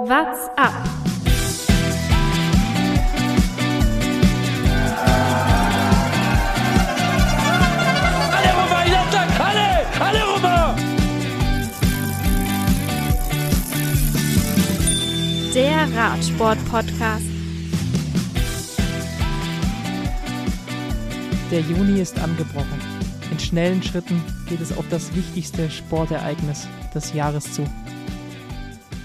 What's up? Alle rüber, ich sag, alle, alle rüber! Der Radsport-Podcast. Der Juni ist angebrochen. In schnellen Schritten geht es auf das wichtigste Sportereignis des Jahres zu.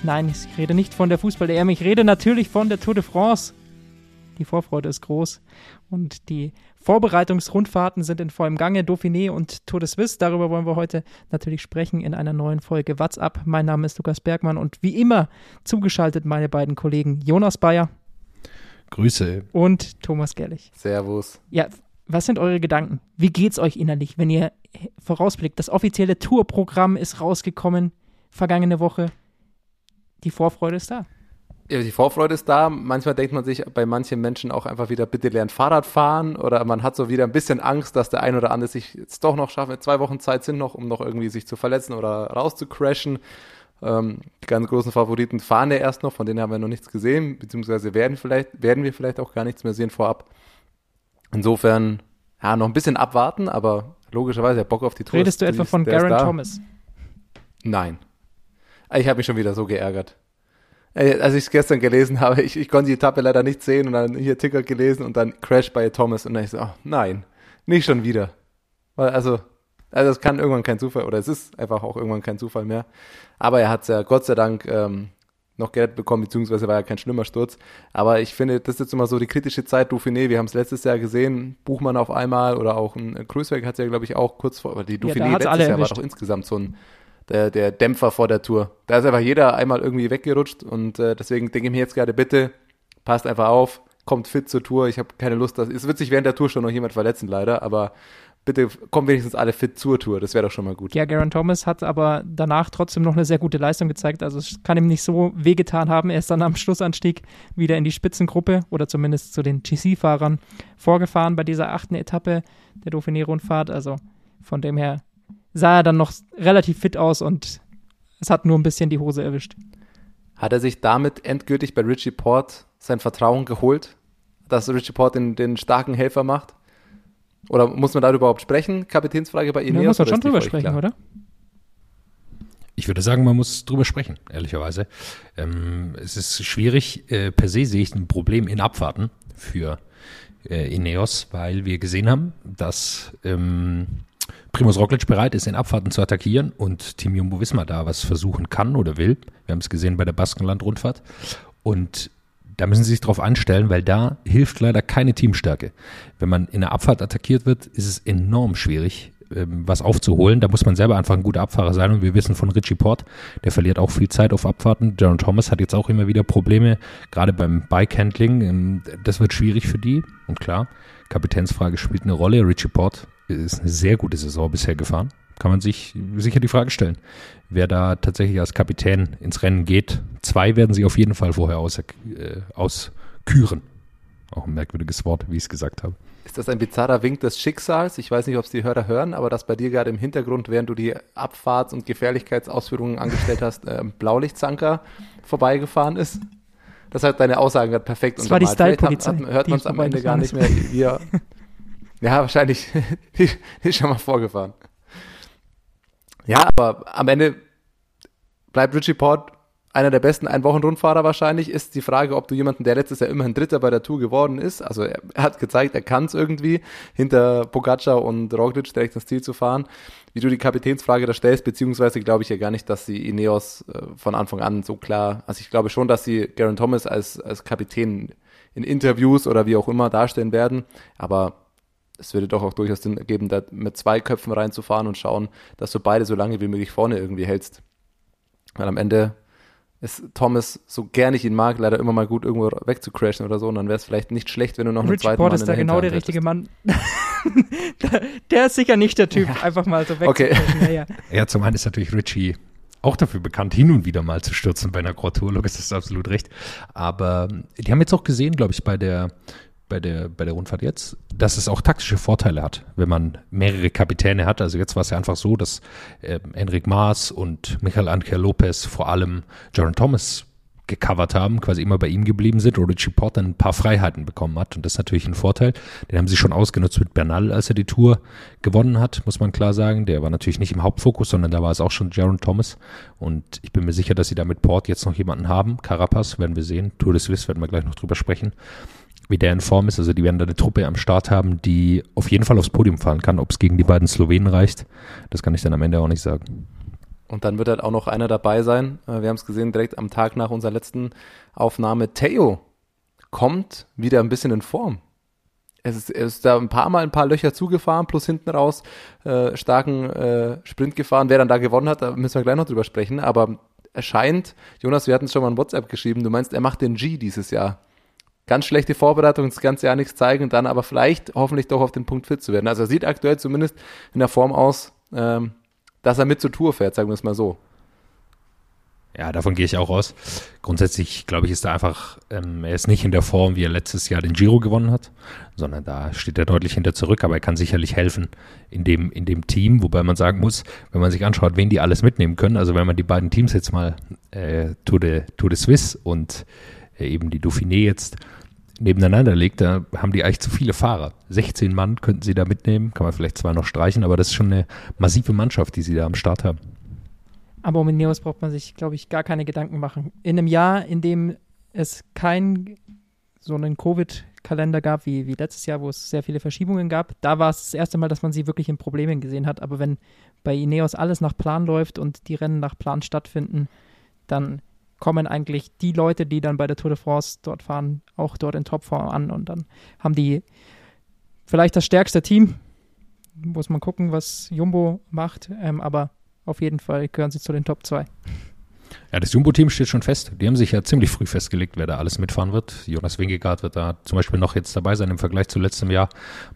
Nein, ich rede nicht von der Fußball-EM, ich rede natürlich von der Tour de France. Die Vorfreude ist groß und die Vorbereitungsrundfahrten sind in vollem Gange. Dauphiné und Tour de Suisse, darüber wollen wir heute natürlich sprechen in einer neuen Folge What's Up. Mein Name ist Lukas Bergmann und wie immer zugeschaltet meine beiden Kollegen Jonas Bayer Grüße. und Thomas Gerlich. Servus. Ja, was sind eure Gedanken? Wie geht's euch innerlich, wenn ihr vorausblickt? Das offizielle Tourprogramm ist rausgekommen vergangene Woche. Die Vorfreude ist da. Ja, die Vorfreude ist da. Manchmal denkt man sich bei manchen Menschen auch einfach wieder, bitte lernt Fahrrad fahren. Oder man hat so wieder ein bisschen Angst, dass der ein oder andere sich jetzt doch noch schafft. Zwei Wochen Zeit sind noch, um noch irgendwie sich zu verletzen oder rauszucrashen. Ähm, die ganz großen Favoriten fahren ja erst noch, von denen haben wir noch nichts gesehen, beziehungsweise werden vielleicht, werden wir vielleicht auch gar nichts mehr sehen vorab. Insofern, ja, noch ein bisschen abwarten, aber logischerweise der Bock auf die Tour. Redest du etwa von Garen. Thomas? Nein. Ich habe mich schon wieder so geärgert. Als ich es gestern gelesen habe, ich, ich konnte die Etappe leider nicht sehen und dann hier Ticker gelesen und dann Crash bei Thomas und dann ich so, oh, nein, nicht schon wieder. Weil also, also es kann irgendwann kein Zufall oder es ist einfach auch irgendwann kein Zufall mehr. Aber er hat es ja Gott sei Dank ähm, noch Geld bekommen, beziehungsweise war ja kein schlimmer Sturz. Aber ich finde, das ist jetzt immer so die kritische Zeit, Dauphiné, wir haben es letztes Jahr gesehen, Buchmann auf einmal oder auch ein Cruisewerk hat es ja, glaube ich, auch kurz vor, aber die da Dauphiné hat's letztes alle Jahr war doch insgesamt so ein der, der Dämpfer vor der Tour. Da ist einfach jeder einmal irgendwie weggerutscht und äh, deswegen denke ich mir jetzt gerade, bitte, passt einfach auf, kommt fit zur Tour. Ich habe keine Lust, dass, es wird sich während der Tour schon noch jemand verletzen, leider, aber bitte kommen wenigstens alle fit zur Tour, das wäre doch schon mal gut. Ja, Garen Thomas hat aber danach trotzdem noch eine sehr gute Leistung gezeigt. Also es kann ihm nicht so wehgetan haben. Er ist dann am Schlussanstieg wieder in die Spitzengruppe oder zumindest zu den GC-Fahrern vorgefahren bei dieser achten Etappe der Dauphiné-Rundfahrt. Also von dem her sah er dann noch relativ fit aus und es hat nur ein bisschen die Hose erwischt. Hat er sich damit endgültig bei Richie Port sein Vertrauen geholt, dass Richie Port den, den starken Helfer macht? Oder muss man darüber überhaupt sprechen? Kapitänsfrage bei Da Ineos? muss man schon drüber sprechen, klar? oder? Ich würde sagen, man muss drüber sprechen, ehrlicherweise. Ähm, es ist schwierig. Äh, per se sehe ich ein Problem in Abfahrten für äh, Ineos, weil wir gesehen haben, dass ähm, Primus Roglic bereit ist, in Abfahrten zu attackieren und Team Jumbo-Visma da was versuchen kann oder will. Wir haben es gesehen bei der Baskenland-Rundfahrt. Und da müssen sie sich drauf anstellen, weil da hilft leider keine Teamstärke. Wenn man in der Abfahrt attackiert wird, ist es enorm schwierig, ähm, was aufzuholen. Da muss man selber einfach ein guter Abfahrer sein. Und wir wissen von Richie Port, der verliert auch viel Zeit auf Abfahrten. Jaron Thomas hat jetzt auch immer wieder Probleme, gerade beim Bike-Handling. Ähm, Das wird schwierig für die. Und klar, Kapitänsfrage spielt eine Rolle. Richie Port ist eine sehr gute Saison bisher gefahren. Kann man sich sicher die Frage stellen, wer da tatsächlich als Kapitän ins Rennen geht. Zwei werden sie auf jeden Fall vorher aus, äh, ausküren. Auch ein merkwürdiges Wort, wie ich es gesagt habe. Ist das ein bizarrer Wink des Schicksals? Ich weiß nicht, ob es die Hörer hören, aber dass bei dir gerade im Hintergrund, während du die Abfahrts- und Gefährlichkeitsausführungen angestellt hast, äh, Blaulichtzanker vorbeigefahren ist? Das hat deine Aussagen gerade perfekt Das war die Style-Polizei, Hört man es am Ende gar nicht mehr. Wie er, ja, wahrscheinlich. die, ist schon mal vorgefahren. Ja, aber am Ende bleibt Richie Port einer der besten Ein-Wochen-Rundfahrer wahrscheinlich, ist die Frage, ob du jemanden, der letztes Jahr immerhin Dritter bei der Tour geworden ist, also er, er hat gezeigt, er kann es irgendwie, hinter Pogacar und Roglic direkt ins Ziel zu fahren, wie du die Kapitänsfrage da stellst, beziehungsweise glaube ich ja gar nicht, dass sie Ineos äh, von Anfang an so klar, also ich glaube schon, dass sie Garen Thomas als, als Kapitän in Interviews oder wie auch immer darstellen werden, aber es würde doch auch durchaus Sinn ergeben, da mit zwei Köpfen reinzufahren und schauen, dass du beide so lange wie möglich vorne irgendwie hältst. Weil am Ende ist Thomas, so gern ich ihn mag, leider immer mal gut irgendwo wegzucrashen oder so. Und dann wäre es vielleicht nicht schlecht, wenn du noch einen Richie zweiten Port Mann ist in da der genau der richtige Mann. der, ist sicher nicht der Typ, einfach mal so Okay. wegzukriechen. Ja, ja. Ja, zum einen ist natürlich Richie auch dafür bekannt, hin und wieder mal zu stürzen bei einer Grand Tour. Lukas ist absolut recht. Aber die haben jetzt auch gesehen, glaube ich, bei der, bei der, bei der Rundfahrt jetzt, dass es auch taktische Vorteile hat, wenn man mehrere Kapitäne hat. Also jetzt war es ja einfach so, dass ähm, Enric Maas und Michael Angel Lopez vor allem Jaron Thomas gecovert haben, quasi immer bei ihm geblieben sind oder Richie Porter ein paar Freiheiten bekommen hat. Und das ist natürlich ein Vorteil. Den haben sie schon ausgenutzt mit Bernal, als er die Tour gewonnen hat, muss man klar sagen. Der war natürlich nicht im Hauptfokus, sondern da war es auch schon Jaron Thomas. Und ich bin mir sicher, dass sie da mit Port jetzt noch jemanden haben. Carapaz werden wir sehen. Tour de Suisse werden wir gleich noch drüber sprechen, wie der in Form ist. Also die werden da eine Truppe am Start haben, die auf jeden Fall aufs Podium fahren kann. Ob es gegen die beiden Slowenen reicht, das kann ich dann am Ende auch nicht sagen. Und dann wird halt auch noch einer dabei sein. Äh, wir haben es gesehen, direkt am Tag nach unserer letzten Aufnahme. Theo kommt wieder ein bisschen in Form. Es ist, er ist da ein paar Mal ein paar Löcher zugefahren, plus hinten raus äh, starken äh, Sprint gefahren. Wer dann da gewonnen hat, da müssen wir gleich noch drüber sprechen. Aber er scheint, Jonas, wir hatten es schon mal in WhatsApp geschrieben, du meinst, er macht den G dieses Jahr. Ganz schlechte Vorbereitung, das ganze Jahr nichts zeigen und dann aber vielleicht hoffentlich doch auf den Punkt fit zu werden. Also er sieht aktuell zumindest in der Form aus, ähm, dass er mit zur Tour fährt, sagen wir es mal so. Ja, davon gehe ich auch aus. Grundsätzlich, glaube ich, ist er einfach, ähm, er ist nicht in der Form, wie er letztes Jahr den Giro gewonnen hat, sondern da steht er deutlich hinter zurück, aber er kann sicherlich helfen in dem, in dem Team, wobei man sagen muss, wenn man sich anschaut, wen die alles mitnehmen können, also wenn man die beiden Teams jetzt mal äh, Tour, de, Tour de Suisse und äh, eben die Dauphiné jetzt nebeneinander legt, da haben die eigentlich zu viele Fahrer. 16 Mann könnten sie da mitnehmen, kann man vielleicht zwei noch streichen, aber das ist schon eine massive Mannschaft, die sie da am Start haben. Aber um Ineos braucht man sich, glaube ich, gar keine Gedanken machen. In einem Jahr, in dem es kein so einen Covid-Kalender gab wie, wie letztes Jahr, wo es sehr viele Verschiebungen gab, da war es das erste Mal, dass man sie wirklich in Problemen gesehen hat. Aber wenn bei Ineos alles nach Plan läuft und die Rennen nach Plan stattfinden, dann kommen eigentlich die Leute, die dann bei der Tour de France dort fahren, auch dort in Topform an und dann haben die vielleicht das stärkste Team. Muss man gucken, was Jumbo macht, ähm, aber auf jeden Fall gehören sie zu den Top 2. Ja, das Jumbo-Team steht schon fest. Die haben sich ja ziemlich früh festgelegt, wer da alles mitfahren wird. Jonas Wingegaard wird da zum Beispiel noch jetzt dabei sein im Vergleich zu letztem Jahr.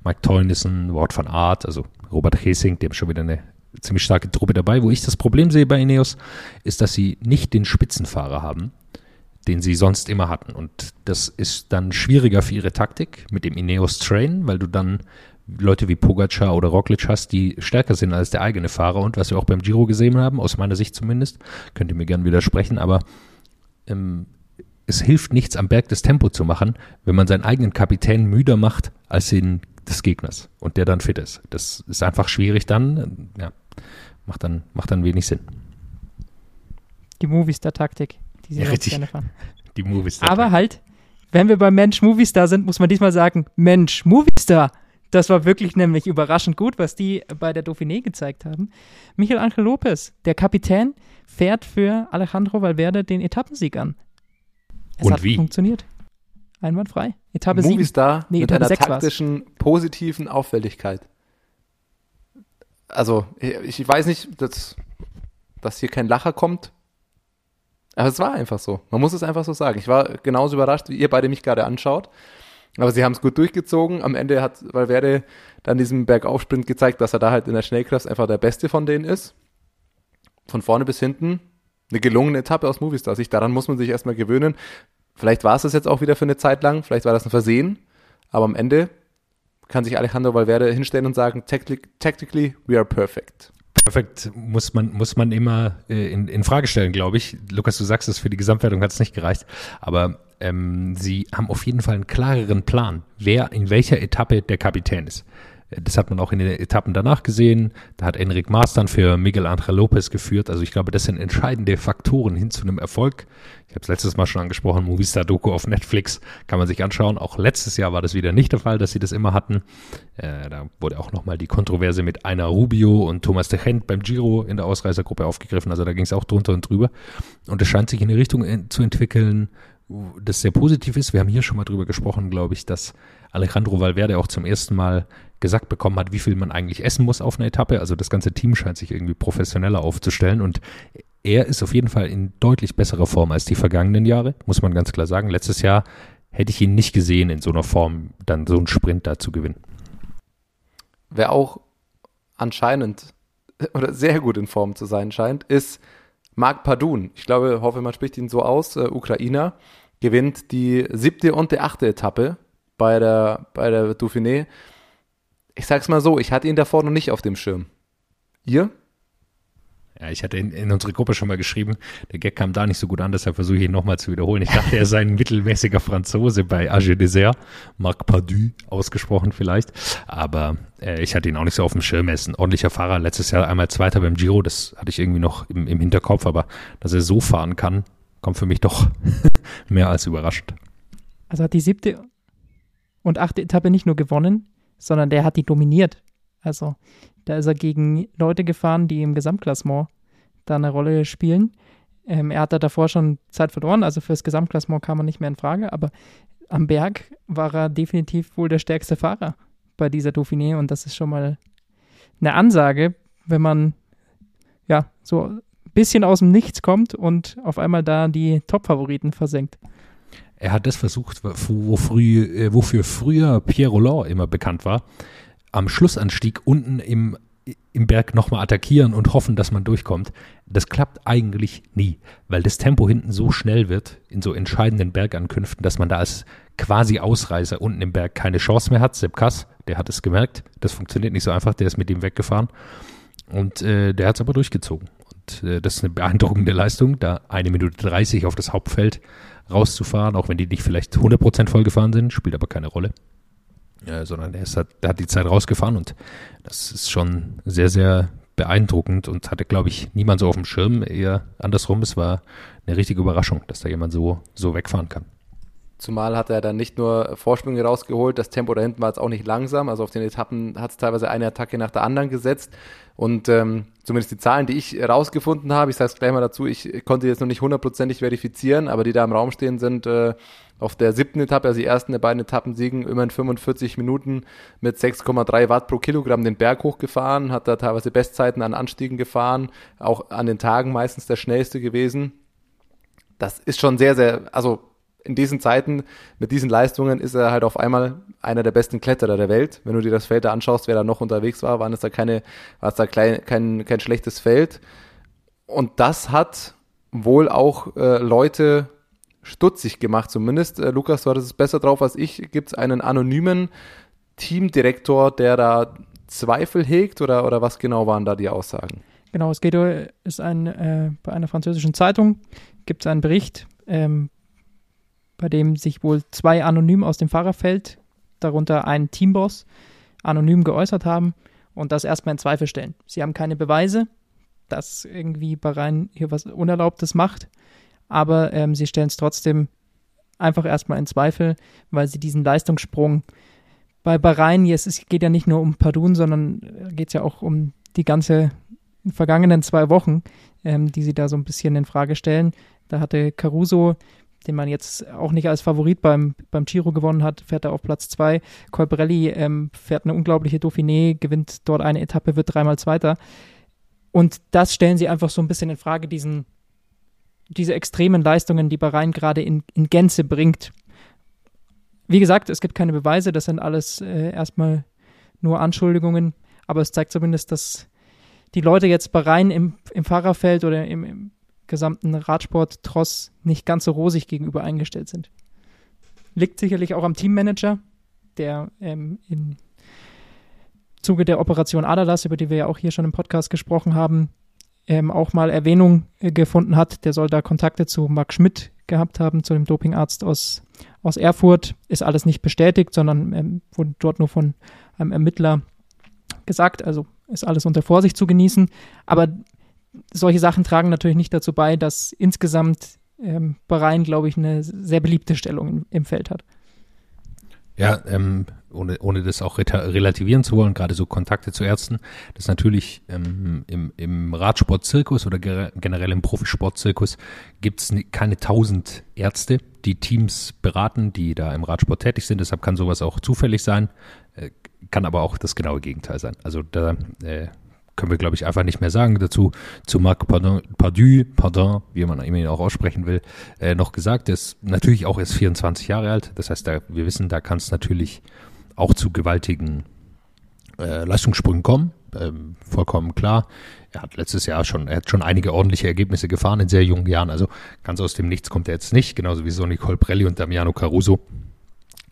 Mike Teunissen, Wort van Art, also Robert Hesing, haben schon wieder eine ziemlich starke Truppe dabei. Wo ich das Problem sehe bei Ineos, ist, dass sie nicht den Spitzenfahrer haben, den sie sonst immer hatten. Und das ist dann schwieriger für ihre Taktik mit dem Ineos Train, weil du dann Leute wie Pogacar oder Roglic hast, die stärker sind als der eigene Fahrer. Und was wir auch beim Giro gesehen haben, aus meiner Sicht zumindest, könnt ihr mir gerne widersprechen, aber ähm, es hilft nichts, am Berg das Tempo zu machen, wenn man seinen eigenen Kapitän müder macht als den des Gegners und der dann fit ist. Das ist einfach schwierig dann. Ja, macht dann, macht dann wenig Sinn. Die Movistar-Taktik, die sie Ja, richtig. gerne fahren. Die Movies. Aber halt, wenn wir beim Mensch Movistar sind, muss man diesmal sagen, Mensch Movistar. Das war wirklich nämlich überraschend gut, was die bei der Dauphiné gezeigt haben. Michael Angel Lopez, der Kapitän, fährt für Alejandro Valverde den Etappensieg an. Es Und hat wie? funktioniert. Einwandfrei. Etappe 7. Movistar Nee, mit Etappe einer sechs war's. taktischen, positiven Auffälligkeit. Also, ich, ich weiß nicht, dass, dass hier kein Lacher kommt. Aber es war einfach so. Man muss es einfach so sagen. Ich war genauso überrascht, wie ihr beide mich gerade anschaut. Aber sie haben es gut durchgezogen. Am Ende hat Valverde dann diesen Bergaufsprint gezeigt, dass er da halt in der Schnellkraft einfach der Beste von denen ist. Von vorne bis hinten eine gelungene Etappe aus Movistar. Sich daran muss man sich erstmal gewöhnen. Vielleicht war es das jetzt auch wieder für eine Zeit lang, vielleicht war das ein Versehen, aber am Ende kann sich Alejandro Valverde hinstellen und sagen, "Tactic- tactically, we are perfect. Perfekt muss man, muss man immer äh, in, in Frage stellen, glaube ich. Lukas, du sagst es, für die Gesamtwertung hat es nicht gereicht. Aber ähm, sie haben auf jeden Fall einen klareren Plan, wer in welcher Etappe der Kapitän ist. Äh, Das hat man auch in den Etappen danach gesehen. Da hat Enric Maas dann für Miguel Angel Lopez geführt. Also ich glaube, das sind entscheidende Faktoren hin zu einem Erfolg. Ich habe es letztes Mal schon angesprochen, Movistar Doku auf Netflix kann man sich anschauen. Auch letztes Jahr war das wieder nicht der Fall, dass sie das immer hatten. Äh, da wurde auch nochmal die Kontroverse mit Einer Rubio und Thomas de Gent beim Giro in der Ausreißergruppe aufgegriffen. Also da ging es auch drunter und drüber. Und es scheint sich in eine Richtung en- zu entwickeln, das sehr positiv ist. Wir haben hier schon mal drüber gesprochen, glaube ich, dass Alejandro Valverde auch zum ersten Mal gesagt bekommen hat, wie viel man eigentlich essen muss auf einer Etappe. Also das ganze Team scheint sich irgendwie professioneller aufzustellen und er ist auf jeden Fall in deutlich besserer Form als die vergangenen Jahre, muss man ganz klar sagen. Letztes Jahr hätte ich ihn nicht gesehen, in so einer Form dann so einen Sprint da zu gewinnen. Wer auch anscheinend oder sehr gut in Form zu sein scheint, ist Marc Padun. Ich glaube, hoffe, man spricht ihn so aus, äh, Ukrainer, gewinnt die siebte und die achte Etappe bei der, bei der Dauphiné. Ich sag's mal so, ich hatte ihn davor noch nicht auf dem Schirm. Ihr? Ja, ich hatte in, in unsere Gruppe schon mal geschrieben, der Gag kam da nicht so gut an, deshalb versuche ich ihn nochmal zu wiederholen. Ich dachte, er sei ein mittelmäßiger Franzose bei Age Dessert, Marc Pardu ausgesprochen vielleicht, aber äh, ich hatte ihn auch nicht so auf dem Schirm. Er ist ein ordentlicher Fahrer, letztes Jahr einmal Zweiter beim Giro, das hatte ich irgendwie noch im, im Hinterkopf, aber dass er so fahren kann, kommt für mich doch mehr als überraschend. Also hat die siebte und achte Etappe nicht nur gewonnen, sondern der hat die dominiert. Also da ist er gegen Leute gefahren, die im Gesamtklassement da eine Rolle spielen. Ähm, er hat da davor schon Zeit verloren, also fürs Gesamtklassement kam er nicht mehr in Frage, aber am Berg war er definitiv wohl der stärkste Fahrer bei dieser Dauphiné und das ist schon mal eine Ansage, wenn man ja so ein bisschen aus dem Nichts kommt und auf einmal da die Top-Favoriten versenkt. Er hat das versucht, wo früh, äh, wofür früher Pierre Roland immer bekannt war am Schlussanstieg unten im, im Berg nochmal attackieren und hoffen, dass man durchkommt. Das klappt eigentlich nie, weil das Tempo hinten so schnell wird in so entscheidenden Bergankünften, dass man da als quasi Ausreißer unten im Berg keine Chance mehr hat. Sepp Kass, der hat es gemerkt. Das funktioniert nicht so einfach, der ist mit ihm weggefahren. Und äh, der hat es aber durchgezogen. Und äh, das ist eine beeindruckende Leistung, da eine Minute 30 auf das Hauptfeld rauszufahren, auch wenn die nicht vielleicht 100% vollgefahren sind, spielt aber keine Rolle äh, sondern er, ist, hat, er hat die Zeit rausgefahren und das ist schon sehr, sehr beeindruckend und hatte, glaube ich, niemand so auf dem Schirm. Eher andersrum, es war eine richtige Überraschung, dass da jemand so, so wegfahren kann. Zumal hat er dann nicht nur Vorsprünge rausgeholt, das Tempo da hinten war jetzt auch nicht langsam. Also auf den Etappen hat es teilweise eine Attacke nach der anderen gesetzt. Und ähm, zumindest die Zahlen, die ich rausgefunden habe, ich sage es gleich mal dazu, ich konnte jetzt noch nicht hundertprozentig verifizieren, aber die da im Raum stehen, sind äh, auf der siebten Etappe, also die ersten der beiden Etappen siegen, immerhin 45 Minuten mit 6,3 Watt pro Kilogramm den Berg hochgefahren, hat da teilweise Bestzeiten an Anstiegen gefahren, auch an den Tagen meistens der schnellste gewesen. Das ist schon sehr, sehr, also in diesen Zeiten mit diesen Leistungen ist er halt auf einmal einer der besten Kletterer der Welt. Wenn du dir das Feld da anschaust, wer da noch unterwegs war, waren es da keine, war es da klein, kein, kein schlechtes Feld. Und das hat wohl auch äh, Leute stutzig gemacht, zumindest. Äh, Lukas, du hattest es besser drauf als ich. Gibt es einen anonymen Teamdirektor, der da Zweifel hegt oder, oder was genau waren da die Aussagen? Genau, es geht ist ein, äh, bei einer französischen Zeitung gibt es einen Bericht, ähm, bei dem sich wohl zwei anonym aus dem Fahrerfeld, darunter ein Teamboss, anonym geäußert haben und das erstmal in Zweifel stellen. Sie haben keine Beweise, dass irgendwie Bahrain hier was Unerlaubtes macht aber ähm, sie stellen es trotzdem einfach erstmal in Zweifel, weil sie diesen Leistungssprung bei Bahrain, jetzt, es geht ja nicht nur um Padun, sondern äh, geht es ja auch um die ganze vergangenen zwei Wochen, ähm, die sie da so ein bisschen in Frage stellen. Da hatte Caruso, den man jetzt auch nicht als Favorit beim, beim Giro gewonnen hat, fährt er auf Platz zwei. Colbrelli ähm, fährt eine unglaubliche Dauphiné, gewinnt dort eine Etappe, wird dreimal Zweiter. Und das stellen sie einfach so ein bisschen in Frage, diesen diese extremen Leistungen, die Bahrain gerade in, in Gänze bringt. Wie gesagt, es gibt keine Beweise, das sind alles äh, erstmal nur Anschuldigungen, aber es zeigt zumindest, dass die Leute jetzt Bahrain im, im Fahrerfeld oder im, im gesamten Radsport Tross nicht ganz so rosig gegenüber eingestellt sind. Liegt sicherlich auch am Teammanager, der ähm, im Zuge der Operation Adalas, über die wir ja auch hier schon im Podcast gesprochen haben, ähm, auch mal Erwähnung äh, gefunden hat. Der soll da Kontakte zu Marc Schmidt gehabt haben, zu dem Dopingarzt aus, aus Erfurt. Ist alles nicht bestätigt, sondern ähm, wurde dort nur von einem Ermittler gesagt. Also ist alles unter Vorsicht zu genießen. Aber solche Sachen tragen natürlich nicht dazu bei, dass insgesamt ähm, Bahrain, glaube ich, eine sehr beliebte Stellung im, Feld hat. Ja, ähm, ohne, ohne das auch relativieren zu wollen, gerade so Kontakte zu Ärzten, das ist natürlich ähm, im, im Radsportzirkus oder generell im Profisportzirkus gibt es keine tausend Ärzte, die Teams beraten, die da im Radsport tätig sind. Deshalb kann sowas auch zufällig sein, äh, kann aber auch das genaue Gegenteil sein. Also da äh, können wir, glaube ich, einfach nicht mehr sagen dazu. Zu Marc Pardon, Pardu, Pardon, wie man ihn auch aussprechen will, äh, noch gesagt. Ist natürlich auch erst 24 Jahre alt. Das heißt, da, wir wissen, da kann es natürlich auch zu gewaltigen äh, Leistungssprüngen kommen. Ähm, vollkommen klar. Er hat letztes Jahr schon, er hat schon einige ordentliche Ergebnisse gefahren in sehr jungen Jahren. Also ganz aus dem Nichts kommt er jetzt nicht, genauso wie Sonny Colbrelli und Damiano Caruso.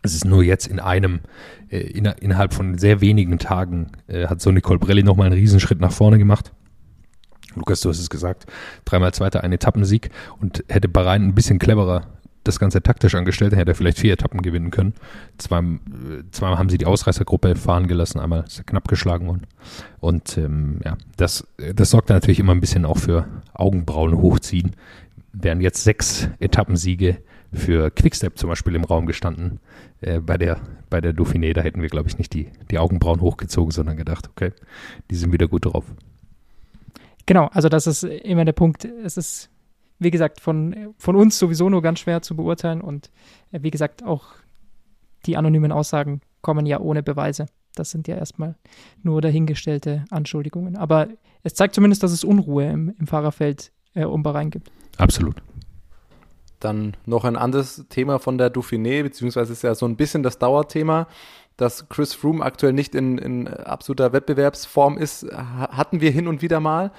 Es ist nur jetzt in einem, äh, in, innerhalb von sehr wenigen Tagen äh, hat Sonny Colbrelli nochmal einen Riesenschritt nach vorne gemacht. Lukas, du hast es gesagt, dreimal Zweiter, ein Etappensieg und hätte Bahrain ein bisschen cleverer das Ganze taktisch angestellt, dann hätte er vielleicht vier Etappen gewinnen können. Zweimal, zweimal haben sie die Ausreißergruppe fahren gelassen, einmal ist er knapp geschlagen worden. Und ähm, ja, das, das sorgt natürlich immer ein bisschen auch für Augenbrauen hochziehen. Wären jetzt sechs Etappensiege für Quickstep zum Beispiel im Raum gestanden, äh, bei, der, bei der Dauphiné, da hätten wir, glaube ich, nicht die, die Augenbrauen hochgezogen, sondern gedacht, okay, die sind wieder gut drauf. Genau, also das ist immer der Punkt. Es ist wie gesagt, von, von uns sowieso nur ganz schwer zu beurteilen und äh, wie gesagt, auch die anonymen Aussagen kommen ja ohne Beweise. Das sind ja erstmal nur dahingestellte Anschuldigungen. Aber es zeigt zumindest, dass es Unruhe im, im Fahrerfeld äh, um Bahrain gibt. Absolut. Dann noch ein anderes Thema von der Dauphiné, beziehungsweise ist ja so ein bisschen das Dauerthema, dass Chris Froome aktuell nicht in, in absoluter Wettbewerbsform ist, hatten wir hin und wieder mal.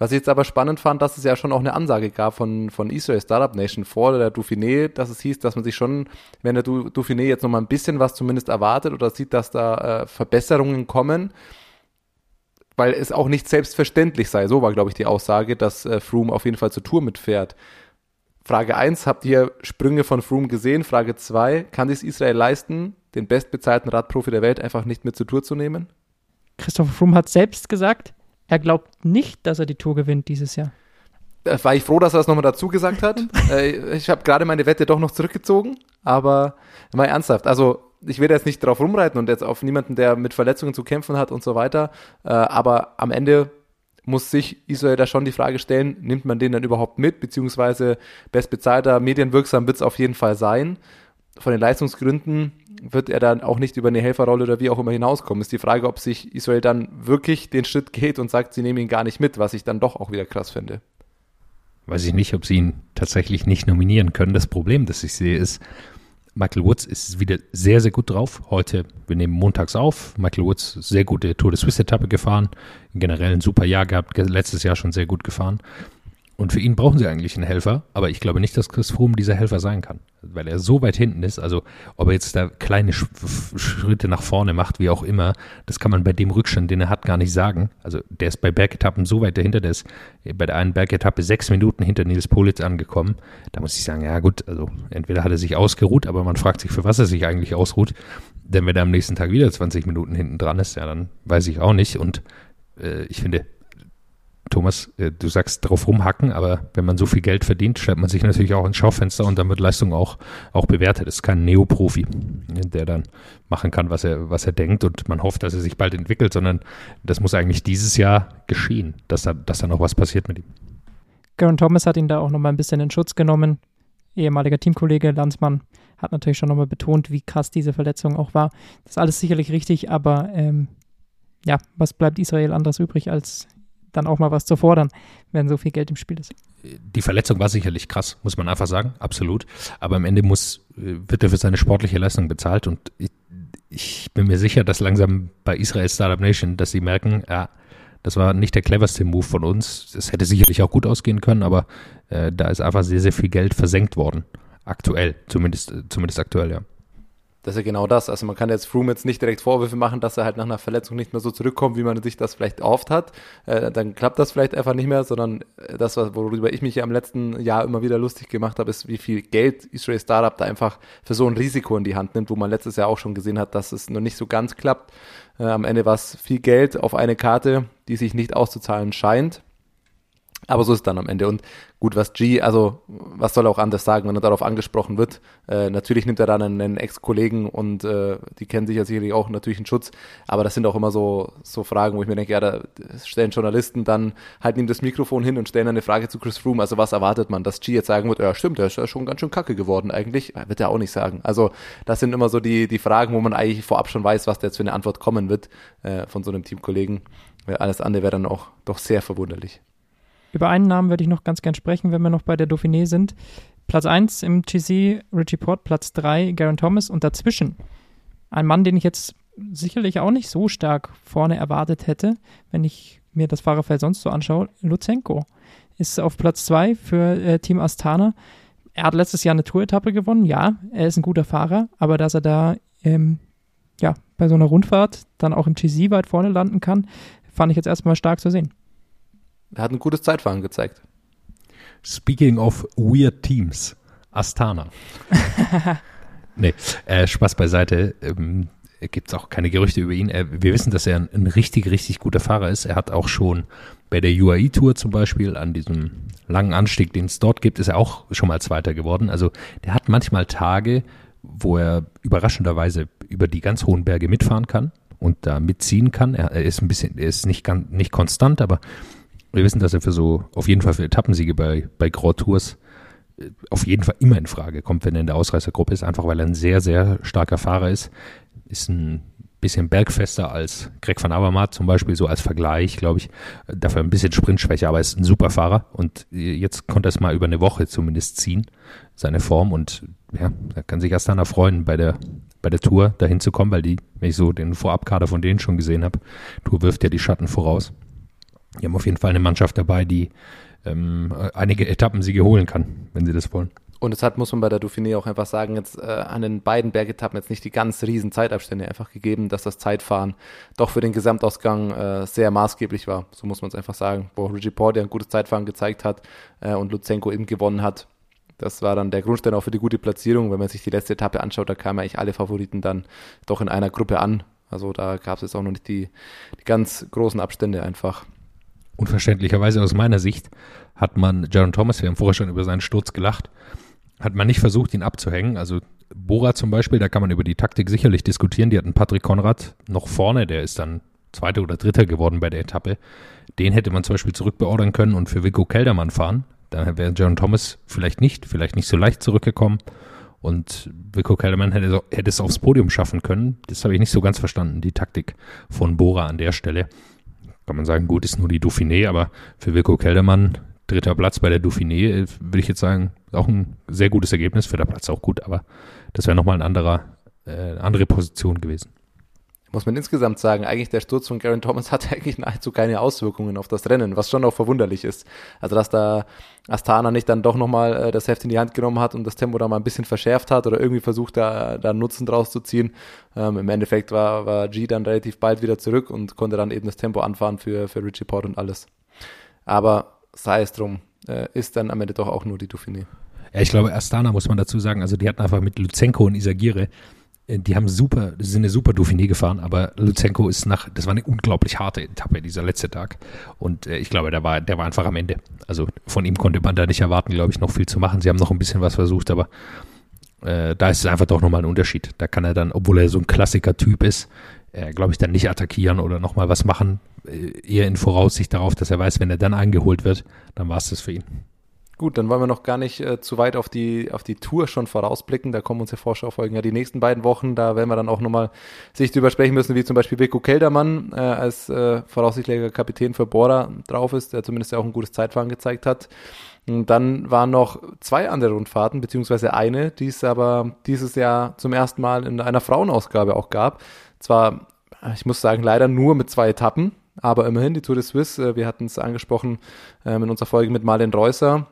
Was ich jetzt aber spannend fand, dass es ja schon auch eine Ansage gab von, von Israel Startup Nation vor der Dauphiné, dass es hieß, dass man sich schon, wenn der Dauphiné jetzt noch mal ein bisschen was zumindest erwartet oder sieht, dass da äh, Verbesserungen kommen, weil es auch nicht selbstverständlich sei. So war, glaube ich, die Aussage, dass äh, Froome auf jeden Fall zur Tour mitfährt. Frage 1, habt ihr Sprünge von Froome gesehen? Frage 2, kann es Israel leisten, den bestbezahlten Radprofi der Welt einfach nicht mit zur Tour zu nehmen? Christopher Froome hat selbst gesagt, er glaubt nicht, dass er die Tour gewinnt dieses Jahr. Da war ich froh, dass er das nochmal dazu gesagt hat. Äh, ich habe gerade meine Wette doch noch zurückgezogen, aber mal ernsthaft. Also ich will jetzt nicht drauf rumreiten und jetzt auf niemanden, der mit Verletzungen zu kämpfen hat und so weiter. Äh, aber am Ende muss sich Israel da schon die Frage stellen, nimmt man den dann überhaupt mit, beziehungsweise bestbezahlter, medienwirksam wird es auf jeden Fall sein. Von den Leistungsgründen wird er dann auch nicht über eine Helferrolle oder wie auch immer hinauskommen. Ist die Frage, ob sich Israel dann wirklich den Schritt geht und sagt, sie nehmen ihn gar nicht mit, was ich dann doch auch wieder krass finde. Weiß ich nicht, ob sie ihn tatsächlich nicht nominieren können. Das Problem, das ich sehe, ist, Michael Woods ist wieder sehr, sehr gut drauf. Heute, wir nehmen montags auf. Michael Woods sehr gute Tour de Suisse Etappe gefahren. Generell ein super Jahr gehabt, letztes Jahr schon sehr gut gefahren. Und für ihn brauchen sie eigentlich einen Helfer, aber ich glaube nicht, dass Chris Froome dieser Helfer sein kann, weil er so weit hinten ist. Also ob er jetzt da kleine Sch Schritte nach vorne macht, wie auch immer, das kann man bei dem Rückstand, den er hat, gar nicht sagen. Also der ist bei Bergetappen so weit dahinter, der ist bei der einen Bergetappe sechs Minuten hinter Nils Politz angekommen. Da muss ich sagen, ja gut, also entweder hat er sich ausgeruht, aber man fragt sich, für was er sich eigentlich ausruht. Denn wenn er am nächsten Tag wieder 20 Minuten hinten dran ist, ja, dann weiß ich auch nicht. Und äh, ich finde, Thomas, äh, du sagst drauf rumhacken, aber wenn man so viel Geld verdient, stellt man sich natürlich auch ins Schaufenster und dann wird Leistung auch, auch bewertet. Das ist kein Neoprofi, der dann machen kann, was er, was er denkt und man hofft, dass er sich bald entwickelt, sondern das muss eigentlich dieses Jahr geschehen, dass da, dass da noch was passiert mit ihm. Garen Thomas hat ihn da auch nochmal ein bisschen in Schutz genommen. Ehemaliger Teamkollege, Landsmann, hat natürlich schon nochmal betont, wie krass diese Verletzung auch war. Das ist alles sicherlich richtig, aber ähm, ja, was bleibt Israel anders übrig, als dann auch mal was zu fordern, wenn so viel Geld im Spiel ist. Die Verletzung war sicherlich krass, muss man einfach sagen, absolut. Aber am Ende muss, äh, wird er für seine sportliche Leistung bezahlt und ich, ich bin mir sicher, dass langsam bei Israel Startup Nation, dass sie merken, ja, das war nicht der cleverste Move von uns. Es hätte sicherlich auch gut ausgehen können, aber äh, da ist einfach sehr, sehr viel Geld versenkt worden. Aktuell, zumindest, zumindest aktuell, ja. Das ist ja genau das. Also man kann jetzt Froome jetzt nicht direkt Vorwürfe machen, dass er halt nach einer Verletzung nicht mehr so zurückkommt, wie man sich das vielleicht oft hat. Äh, dann klappt das vielleicht einfach nicht mehr, sondern äh, das, worüber ich mich ja im letzten Jahr immer wieder lustig gemacht habe, ist, wie viel Geld Israel Startup da einfach für so ein Risiko in die Hand nimmt, wo man letztes Jahr auch schon gesehen hat, dass es noch nicht so ganz klappt. Äh, am Ende war es viel Geld auf eine Karte, die sich nicht auszuzahlen scheint. Aber so ist es dann am Ende. Und gut, was G, also was soll er auch anders sagen, wenn er darauf angesprochen wird? Äh, natürlich nimmt er dann einen, einen Ex-Kollegen und äh, die kennen sich ja sicherlich auch natürlich einen Schutz. Aber das sind auch immer so, so Fragen, wo ich mir denke, ja, da stellen Journalisten dann halt ihm das Mikrofon hin und stellen eine Frage zu Chris Froome. Also was erwartet man, dass G jetzt sagen wird, ja stimmt, der ist ja schon ganz schön kacke geworden eigentlich. Wird er auch nicht sagen. Also das sind immer so die, die Fragen, wo man eigentlich vorab schon weiß, was da jetzt für eine Antwort kommen wird äh, von so einem Teamkollegen. Alles andere wäre dann auch doch sehr verwunderlich. Über einen Namen würde ich noch ganz gern sprechen, wenn wir noch bei der Dauphiné sind. Platz 1 im GC Richie Port, Platz 3 Garen Thomas und dazwischen ein Mann, den ich jetzt sicherlich auch nicht so stark vorne erwartet hätte, wenn ich mir das Fahrerfeld sonst so anschaue. Luzenko ist auf Platz 2 für äh, Team Astana. Er hat letztes Jahr eine Tour-Etappe gewonnen, ja, er ist ein guter Fahrer, aber dass er da ähm, ja, bei so einer Rundfahrt dann auch im GC weit vorne landen kann, fand ich jetzt erstmal stark zu sehen. Er hat ein gutes Zeitfahren gezeigt. Speaking of weird teams, Astana. nee, äh, Spaß beiseite. Ähm, gibt es auch keine Gerüchte über ihn. Er, wir wissen, dass er ein, ein, richtig, richtig guter Fahrer ist. Er hat auch schon bei der UAE-Tour zum Beispiel an diesem langen Anstieg, den es dort gibt, ist er auch schon mal Zweiter geworden. Also der hat manchmal Tage, wo er überraschenderweise über die ganz hohen Berge mitfahren kann und da mitziehen kann. Er, er ist ein bisschen, er ist nicht ganz, nicht konstant, aber wir wissen, dass er für so, auf jeden Fall für Etappensiege bei, bei Grand Tours äh, auf jeden Fall immer in Frage kommt, wenn er in der Ausreißergruppe ist, einfach weil er ein sehr, sehr starker Fahrer ist. Ist ein bisschen bergfester als Greg van Avermaet zum Beispiel, so als Vergleich, glaube ich. Dafür ein bisschen Sprintschwäche, aber ist ein super Fahrer und jetzt konnte er es mal über eine Woche zumindest ziehen, seine Form und ja, da kann sich Astana freuen, bei der, bei der Tour dahin zu kommen, weil die, wenn ich so den Vorabkader von denen schon gesehen habe, Tour wirft ja die Schatten voraus. Die haben auf jeden Fall eine Mannschaft dabei, die ähm, einige Etappensiege holen kann, wenn sie das wollen. Und es hat, muss man bei der Dauphiné auch einfach sagen, jetzt äh, an den beiden Bergetappen jetzt nicht die ganz riesen Zeitabstände einfach gegeben, dass das Zeitfahren doch für den Gesamtausgang äh, sehr maßgeblich war. So muss man es einfach sagen. Wo Richie ja ein gutes Zeitfahren gezeigt hat äh, und Luzenko eben gewonnen hat. Das war dann der Grundstein auch für die gute Platzierung. Wenn man sich die letzte Etappe anschaut, da kamen eigentlich alle Favoriten dann doch in einer Gruppe an. Also da gab es jetzt auch noch nicht die, die ganz großen Abstände einfach. Unverständlicherweise aus meiner Sicht hat man Jaron Thomas, wir haben vorher schon über seinen Sturz gelacht, hat man nicht versucht, ihn abzuhängen. Also Bora zum Beispiel, da kann man über die Taktik sicherlich diskutieren. Die hatten Patrick Konrad noch vorne, der ist dann Zweiter oder Dritter geworden bei der Etappe. Den hätte man zum Beispiel zurückbeordern können und für Vico Keldermann fahren. Dann wäre John Thomas vielleicht nicht, vielleicht nicht so leicht zurückgekommen. Und Vico Keldermann hätte, hätte es aufs Podium schaffen können. Das habe ich nicht so ganz verstanden, die Taktik von Bora an der Stelle. Kann man sagen, gut, ist nur die Dauphiné, aber für Vico Keldermann dritter Platz bei der Dauphiné, äh, würde ich jetzt sagen, auch ein sehr gutes Ergebnis. Vierter Platz auch gut, aber das wäre nochmal ein anderer, äh, andere Position gewesen. Muss man insgesamt sagen, eigentlich der Sturz von Garen Thomas hat eigentlich nahezu keine Auswirkungen auf das Rennen, was schon auch verwunderlich ist. Also dass da Astana nicht dann doch nochmal äh, das Heft in die Hand genommen hat und das Tempo da mal ein bisschen verschärft hat oder irgendwie versucht, da, da Nutzen draus zu ziehen. Ähm, Im Endeffekt war, war G dann relativ bald wieder zurück und konnte dann eben das Tempo anfahren für, für Richie Port und alles. Aber sei es drum, äh, ist dann am Ende doch auch nur die Dauphiné. Ja, ich glaube, Astana muss man dazu sagen, also die hatten einfach mit Luzenko und Isagire, die haben super, sind eine super Dauphiné gefahren, aber Luzenko ist nach, das war eine unglaublich harte Etappe, dieser letzte Tag. Und äh, ich glaube, der war, der war einfach am Ende. Also von ihm konnte man da nicht erwarten, glaube ich, noch viel zu machen. Sie haben noch ein bisschen was versucht, aber äh, da ist es einfach doch nochmal ein Unterschied. Da kann er dann, obwohl er so ein Klassiker-Typ ist, äh, glaube ich, dann nicht attackieren oder nochmal was machen, äh, eher in Voraussicht darauf, dass er weiß, wenn er dann eingeholt wird, dann war es das für ihn. Gut, dann wollen wir noch gar nicht äh, zu weit auf die, auf die Tour schon vorausblicken. Da kommen unsere Vorschaufolgen ja die nächsten beiden Wochen. Da werden wir dann auch nochmal sich drüber sprechen müssen, wie zum Beispiel Vico Keldermann äh, als äh, voraussichtlicher Kapitän für Bora drauf ist, der zumindest ja auch ein gutes Zeitfahren gezeigt hat. Und dann waren noch zwei andere Rundfahrten, beziehungsweise eine, die es aber dieses Jahr zum ersten Mal in einer Frauenausgabe auch gab. Zwar, ich muss sagen, leider nur mit zwei Etappen, aber immerhin die Tour de Suisse, äh, wir hatten es angesprochen ähm, in unserer Folge mit Marlen Reusser,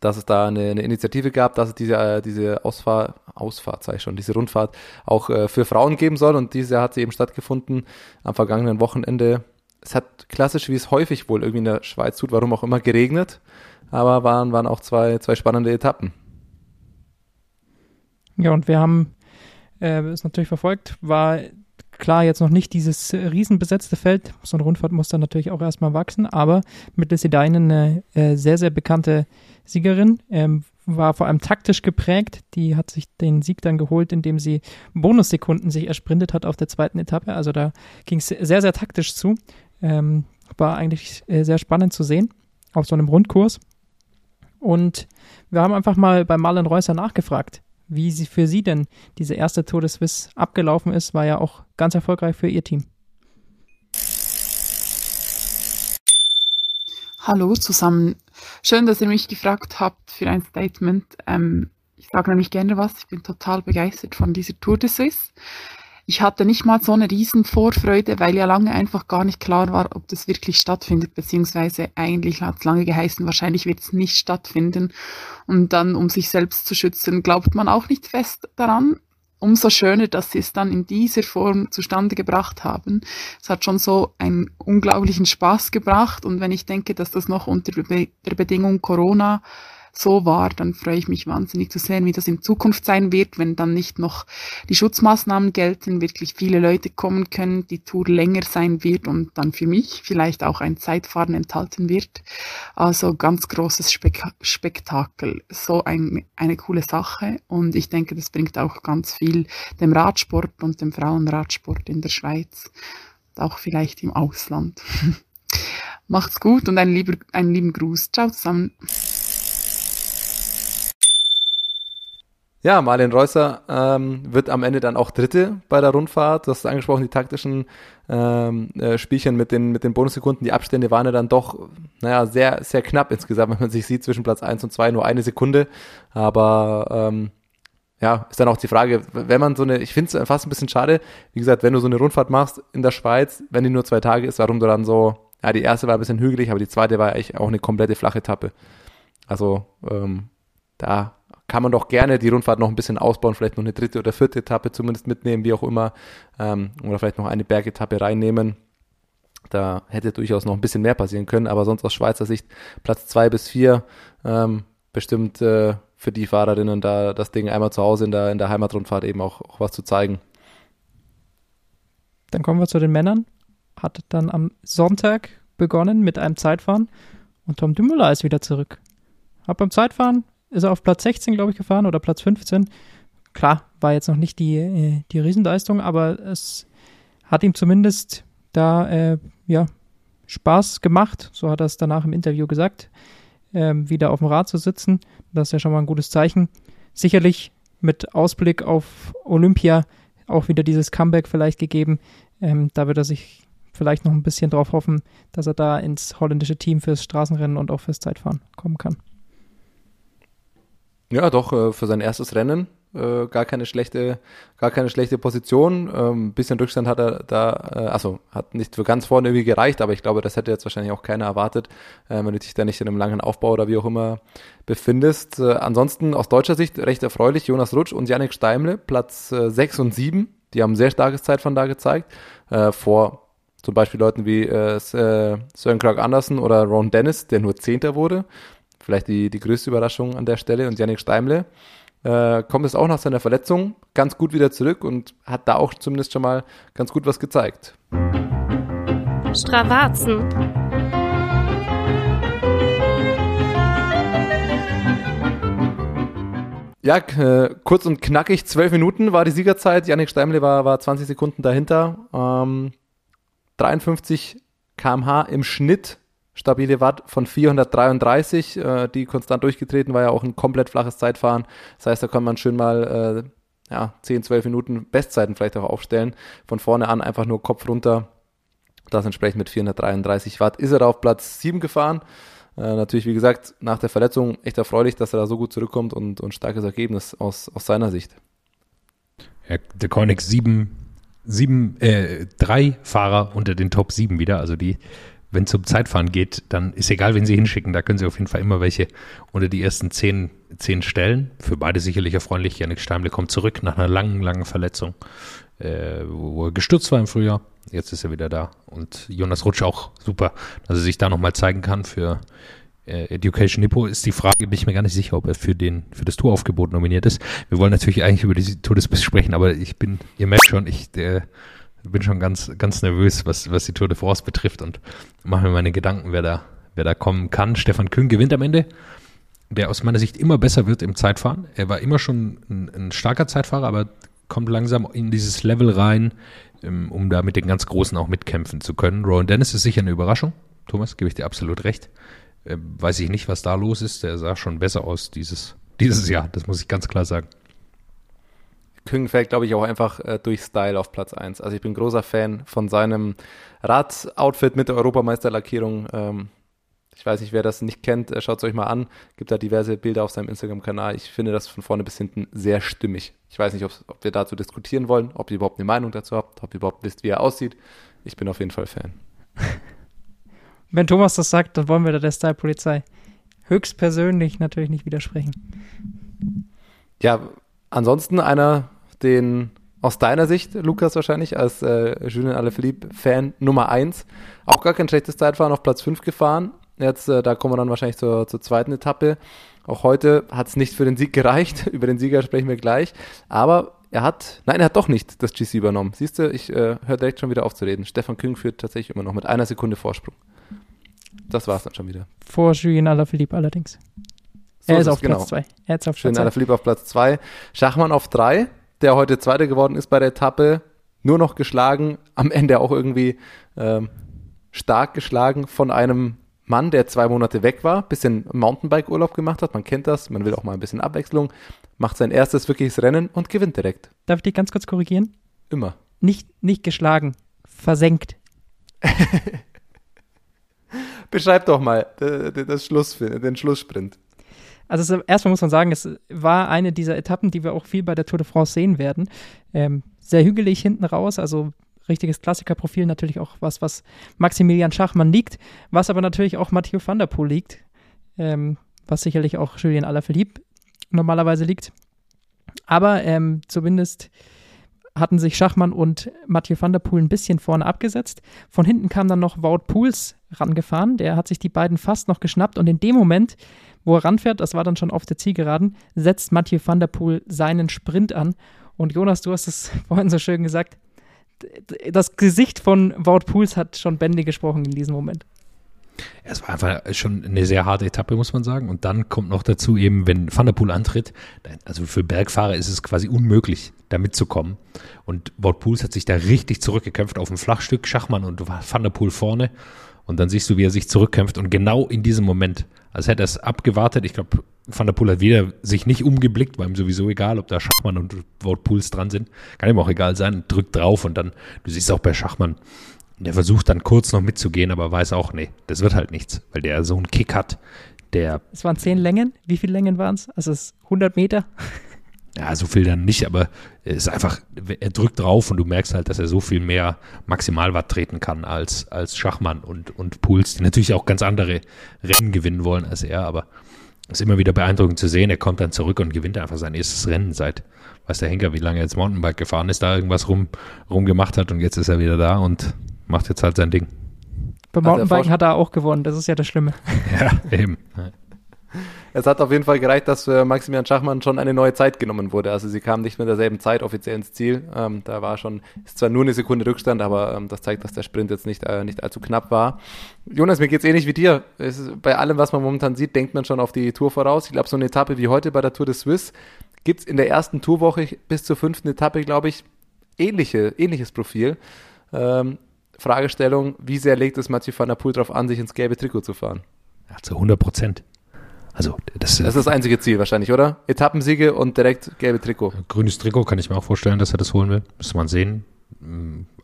dass es da eine, eine Initiative gab, dass es diese, äh, diese Ausfahrt, Ausfahrt, sage ich schon, diese Rundfahrt auch äh, für Frauen geben soll und diese hat sie eben stattgefunden am vergangenen Wochenende. Es hat klassisch, wie es häufig wohl irgendwie in der Schweiz tut, warum auch immer, geregnet, aber waren, waren auch zwei, zwei spannende Etappen. Ja, und wir haben äh, es natürlich verfolgt, war klar jetzt noch nicht dieses riesenbesetzte Feld. So eine Rundfahrt muss dann natürlich auch erstmal wachsen, aber mit Lissy Deinen eine äh, sehr, sehr bekannte Siegerin, ähm, war vor allem taktisch geprägt. Die hat sich den Sieg dann geholt, indem sie Bonussekunden sich ersprintet hat auf der zweiten Etappe. Also da ging es sehr, sehr taktisch zu. Ähm, war eigentlich äh, sehr spannend zu sehen auf so einem Rundkurs. Und wir haben einfach mal bei Marlen Reusser nachgefragt, wie sie für sie denn diese erste Tour de Suisse abgelaufen ist, war ja auch ganz erfolgreich für ihr Team. Hallo zusammen. Schön, dass ihr mich gefragt habt für ein Statement. Ähm, ich sage nämlich gerne was. Ich bin total begeistert von dieser Tour de Suisse ich hatte nicht mal so eine Riesenvorfreude, weil ja lange einfach gar nicht klar war, ob das wirklich stattfindet, beziehungsweise eigentlich hat es lange geheißen, wahrscheinlich wird es nicht stattfinden. Und dann, um sich selbst zu schützen, glaubt man auch nicht fest daran. umso schöner, dass sie es dann in dieser Form zustande gebracht haben. Es hat schon so einen unglaublichen Spaß gebracht und wenn ich denke, dass das noch unter der Bedingung Corona so war, dann freue ich mich wahnsinnig zu sehen, wie das in Zukunft sein wird, wenn dann nicht noch die Schutzmaßnahmen gelten, wirklich viele Leute kommen können, die Tour länger sein wird und dann für mich vielleicht auch ein Zeitfahren enthalten wird. Also ganz großes Spek Spektakel, so ein, eine coole Sache und ich denke, das bringt auch ganz viel dem Radsport und dem Frauenradsport in der Schweiz, auch vielleicht im Ausland. Macht's gut und einen, lieber, einen lieben Gruß. Ciao zusammen. Ja, Marlene Reusser ähm, wird am Ende dann auch Dritte bei der Rundfahrt. Du hast angesprochen, die taktischen ähm, äh, Spielchen mit den, mit den Bonussekunden. Die Abstände waren ja dann doch, naja, sehr, sehr knapp insgesamt, wenn man sich sieht, zwischen Platz 1 und 2 nur eine Sekunde. Aber ähm, ja, ist dann auch die Frage, wenn man so eine, ich finde es fast ein bisschen schade, wie gesagt, wenn du so eine Rundfahrt machst in der Schweiz, wenn die nur zwei Tage ist, warum du dann so, ja, die erste war ein bisschen hügelig, aber die zweite war eigentlich auch eine komplette flache Etappe. Also, ähm, da kann man doch gerne die Rundfahrt noch ein bisschen ausbauen, vielleicht noch eine dritte oder vierte Etappe zumindest mitnehmen, wie auch immer, ähm, oder vielleicht noch eine Bergetappe reinnehmen. Da hätte durchaus noch ein bisschen mehr passieren können, aber sonst aus Schweizer Sicht Platz zwei bis vier ähm, bestimmt äh, für die Fahrerinnen da das Ding einmal zu Hause in der, in der Heimatrundfahrt eben auch, auch was zu zeigen. Dann kommen wir zu den Männern. Hat dann am Sonntag begonnen mit einem Zeitfahren und Tom Dümmler ist wieder zurück. Hat beim Zeitfahren ist er auf Platz 16, glaube ich, gefahren oder Platz 15. Klar, war jetzt noch nicht die, äh, die Riesenleistung, aber es hat ihm zumindest da äh, ja, Spaß gemacht, so hat er es danach im Interview gesagt, äh, wieder auf dem Rad zu sitzen. Das ist ja schon mal ein gutes Zeichen. Sicherlich mit Ausblick auf Olympia auch wieder dieses Comeback vielleicht gegeben. Ähm, da wird er sich vielleicht noch ein bisschen drauf hoffen, dass er da ins holländische Team fürs Straßenrennen und auch fürs Zeitfahren kommen kann. Ja, doch, äh, für sein erstes Rennen äh, gar keine schlechte, gar keine schlechte Position. Ähm, bisschen Rückstand hat er da, äh, also hat nicht für ganz vorne irgendwie gereicht, aber ich glaube, das hätte jetzt wahrscheinlich auch keiner erwartet, wenn du dich da nicht in einem langen Aufbau oder wie auch immer befindest. Ansonsten aus deutscher Sicht recht erfreulich, Jonas Rutsch und Yannick Steimle, Platz äh, 6 und 7. Die haben ein sehr starkes Zeitfahren da gezeigt, vor zum Beispiel Leuten wie äh, Søren Clark Anderson oder Ron Dennis, der nur Zehnter wurde vielleicht die, die größte Überraschung an der Stelle. Und Yannick Steimle äh, kommt jetzt auch nach seiner Verletzung ganz gut wieder zurück und hat da auch zumindest schon mal ganz gut was gezeigt. Stravazen. Ja, äh, kurz und knackig, zwölf Minuten war die Siegerzeit. Yannick Steimle war, war 20 Sekunden dahinter. Ähm, 53 kmh im Schnitt stabile Watt von 433, äh, die konstant durchgetreten war ja auch ein komplett flaches Zeitfahren. Das heißt, da kann man schön mal äh, ja, 10, 12 Minuten Bestzeiten vielleicht auch aufstellen. Von vorne an einfach nur Kopf runter. Das entsprechend mit 433 Watt ist er da auf Platz 7 gefahren. Äh, natürlich, wie gesagt, nach der Verletzung echt erfreulich, dass er da so gut zurückkommt und, und starkes Ergebnis aus, aus seiner Sicht. Ja, der Koenig sieben, sieben, äh, drei Fahrer unter den Top 7 wieder, also die wenn es um Zeitfahren geht, dann ist egal, wen sie hinschicken, da können sie auf jeden Fall immer welche unter die ersten zehn, zehn stellen. Für beide sicherlich erfreulich. Janik Steimle kommt zurück nach einer langen, langen Verletzung, äh, wo er gestürzt war im Frühjahr. Jetzt ist er wieder da. Und Jonas Rutsch auch super, dass er sich da nochmal zeigen kann für äh, Education Nippo. Ist die Frage, bin ich mir gar nicht sicher, ob er für, den, für das Touraufgebot nominiert ist. Wir wollen natürlich eigentlich über die Todesbiss sprechen, aber ich bin, ihr merkt schon, ich, der, bin schon ganz, ganz nervös, was, was die Tour de France betrifft und mache mir meine Gedanken, wer da, wer da kommen kann. Stefan Kühn gewinnt am Ende, der aus meiner Sicht immer besser wird im Zeitfahren. Er war immer schon ein, ein starker Zeitfahrer, aber kommt langsam in dieses Level rein, ähm, um da mit den ganz Großen auch mitkämpfen zu können. Rowan Dennis ist sicher eine Überraschung. Thomas, gebe ich dir absolut recht. Äh, weiß ich nicht, was da los ist. Der sah schon besser aus dieses, dieses Jahr. Das muss ich ganz klar sagen. Küng fällt, glaube ich, auch einfach äh, durch Style auf Platz 1. Also ich bin großer Fan von seinem Radoutfit mit der Europameisterlackierung. Ähm, ich weiß nicht, wer das nicht kennt, äh, schaut es euch mal an. Gibt da diverse Bilder auf seinem Instagram-Kanal. Ich finde das von vorne bis hinten sehr stimmig. Ich weiß nicht, ob wir dazu diskutieren wollen, ob ihr überhaupt eine Meinung dazu habt, ob ihr überhaupt wisst, wie er aussieht. Ich bin auf jeden Fall Fan. Wenn Thomas das sagt, dann wollen wir da der Style-Polizei höchstpersönlich natürlich nicht widersprechen. Ja, ansonsten einer den aus deiner Sicht, Lukas wahrscheinlich, als äh, Julien Alaphilippe-Fan Nummer 1, auch gar kein schlechtes Zeitfahren auf Platz 5 gefahren. Jetzt, äh, da kommen wir dann wahrscheinlich zur, zur zweiten Etappe. Auch heute hat es nicht für den Sieg gereicht. Über den Sieger sprechen wir gleich. Aber er hat, nein, er hat doch nicht das GC übernommen. Siehst du, ich äh, höre direkt schon wieder auf zu reden. Stefan Küng führt tatsächlich immer noch mit einer Sekunde Vorsprung. Das war es dann schon wieder. Vor Julien Alaphilippe allerdings. So er ist ist auf genau. Platz 2. Er ist auf Platz 2. Alaphilippe auf Platz 2. Schachmann auf 3, der heute Zweiter geworden ist bei der Etappe. Nur noch geschlagen, am Ende auch irgendwie ähm, stark geschlagen von einem Mann, der zwei Monate weg war, bisschen Mountainbike-Urlaub gemacht hat. Man kennt das, man will auch mal ein bisschen Abwechslung. Macht sein erstes wirkliches Rennen und gewinnt direkt. Darf ich dich ganz kurz korrigieren? Immer. Nicht, nicht geschlagen, versenkt. Beschreib doch mal das Schluss, den Schlusssprint. Also erstmal muss man sagen, es war eine dieser Etappen, die wir auch viel bei der Tour de France sehen werden. Ähm, sehr hügelig hinten raus, also richtiges Klassikerprofil, natürlich auch was, was Maximilian Schachmann liegt, was aber natürlich auch Mathieu van der Poel liegt, ähm, was sicherlich auch Julien Alaphilippe normalerweise liegt. Aber ähm, zumindest hatten sich Schachmann und Mathieu van der Poel ein bisschen vorne abgesetzt. Von hinten kam dann noch Wout Pouls rangefahren. Der hat sich die beiden fast noch geschnappt und in dem Moment, wo er ranfährt, das war dann schon auf der Zielgeraden, setzt Mathieu van der Poel seinen Sprint an. Und Jonas, du hast es vorhin so schön gesagt, das Gesicht von Wout Pouls hat schon Bände gesprochen in diesem Moment. Es war einfach schon eine sehr harte Etappe, muss man sagen. Und dann kommt noch dazu eben, wenn Van der Poel antritt, also für Bergfahrer ist es quasi unmöglich, da mitzukommen. Und Wout Pouls hat sich da richtig zurückgekämpft auf dem Flachstück, Schachmann und Van der Poel vorne. Und dann siehst du, wie er sich zurückkämpft. Und genau in diesem Moment, als hätte er es abgewartet, ich glaube, Van der Poel hat wieder sich nicht umgeblickt, war ihm sowieso egal, ob da Schachmann und Wout Pouls dran sind. Kann ihm auch egal sein, drückt drauf und dann, du siehst auch bei Schachmann, der versucht dann kurz noch mitzugehen, aber weiß auch, nee, das wird halt nichts, weil der so einen Kick hat, der. Es waren zehn Längen. Wie viele Längen waren es? Also es ist 100 Meter. Ja, so viel dann nicht, aber es ist einfach, er drückt drauf und du merkst halt, dass er so viel mehr Maximalwatt treten kann als, als Schachmann und, und Puls, die natürlich auch ganz andere Rennen gewinnen wollen als er, aber es ist immer wieder beeindruckend zu sehen, er kommt dann zurück und gewinnt einfach sein erstes Rennen seit, weiß der Henker, wie lange er jetzt Mountainbike gefahren ist, da irgendwas rum, rumgemacht hat und jetzt ist er wieder da und macht jetzt halt sein Ding. Beim Mountainbiken hat er auch gewonnen, das ist ja das Schlimme. Ja, eben. Es hat auf jeden Fall gereicht, dass für Maximilian Schachmann schon eine neue Zeit genommen wurde. Also sie kamen nicht mit derselben Zeit offiziell ins Ziel. Ähm, da war schon, ist zwar nur eine Sekunde Rückstand, aber ähm, das zeigt, dass der Sprint jetzt nicht, äh, nicht allzu knapp war. Jonas, mir geht's ähnlich wie dir. Ist, bei allem, was man momentan sieht, denkt man schon auf die Tour voraus. Ich glaube, so eine Etappe wie heute bei der Tour de Suisse gibt's in der ersten Tourwoche bis zur fünften Etappe, glaube ich, ähnliche, ähnliches Profil. Ähm, Fragestellung, wie sehr legt es Mathieu van der Poel darauf an, sich ins gelbe Trikot zu fahren? Ja, zu 100 Prozent. Also das, das ist das einzige Ziel wahrscheinlich, oder? Etappensiege und direkt gelbe Trikot. Grünes Trikot kann ich mir auch vorstellen, dass er das holen will. Muss man sehen.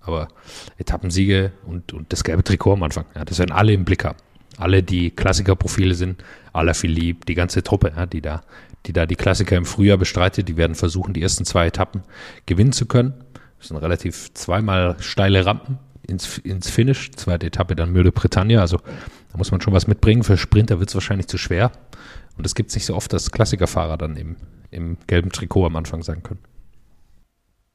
Aber Etappensiege und, und das gelbe Trikot am Anfang, ja, das werden alle im Blick haben. Alle, die Klassikerprofile sind, aller Philipp, die ganze Truppe, ja, die da, die da die Klassiker im Frühjahr bestreitet, die werden versuchen, die ersten zwei Etappen gewinnen zu können. Das sind relativ zweimal steile Rampen ins, ins Finish. Zweite Etappe dann Mürde Britannia. Also da muss man schon was mitbringen. Für Sprinter wird es wahrscheinlich zu schwer. Und es gibt nicht so oft, dass Klassikerfahrer dann im, im gelben Trikot am Anfang sein können.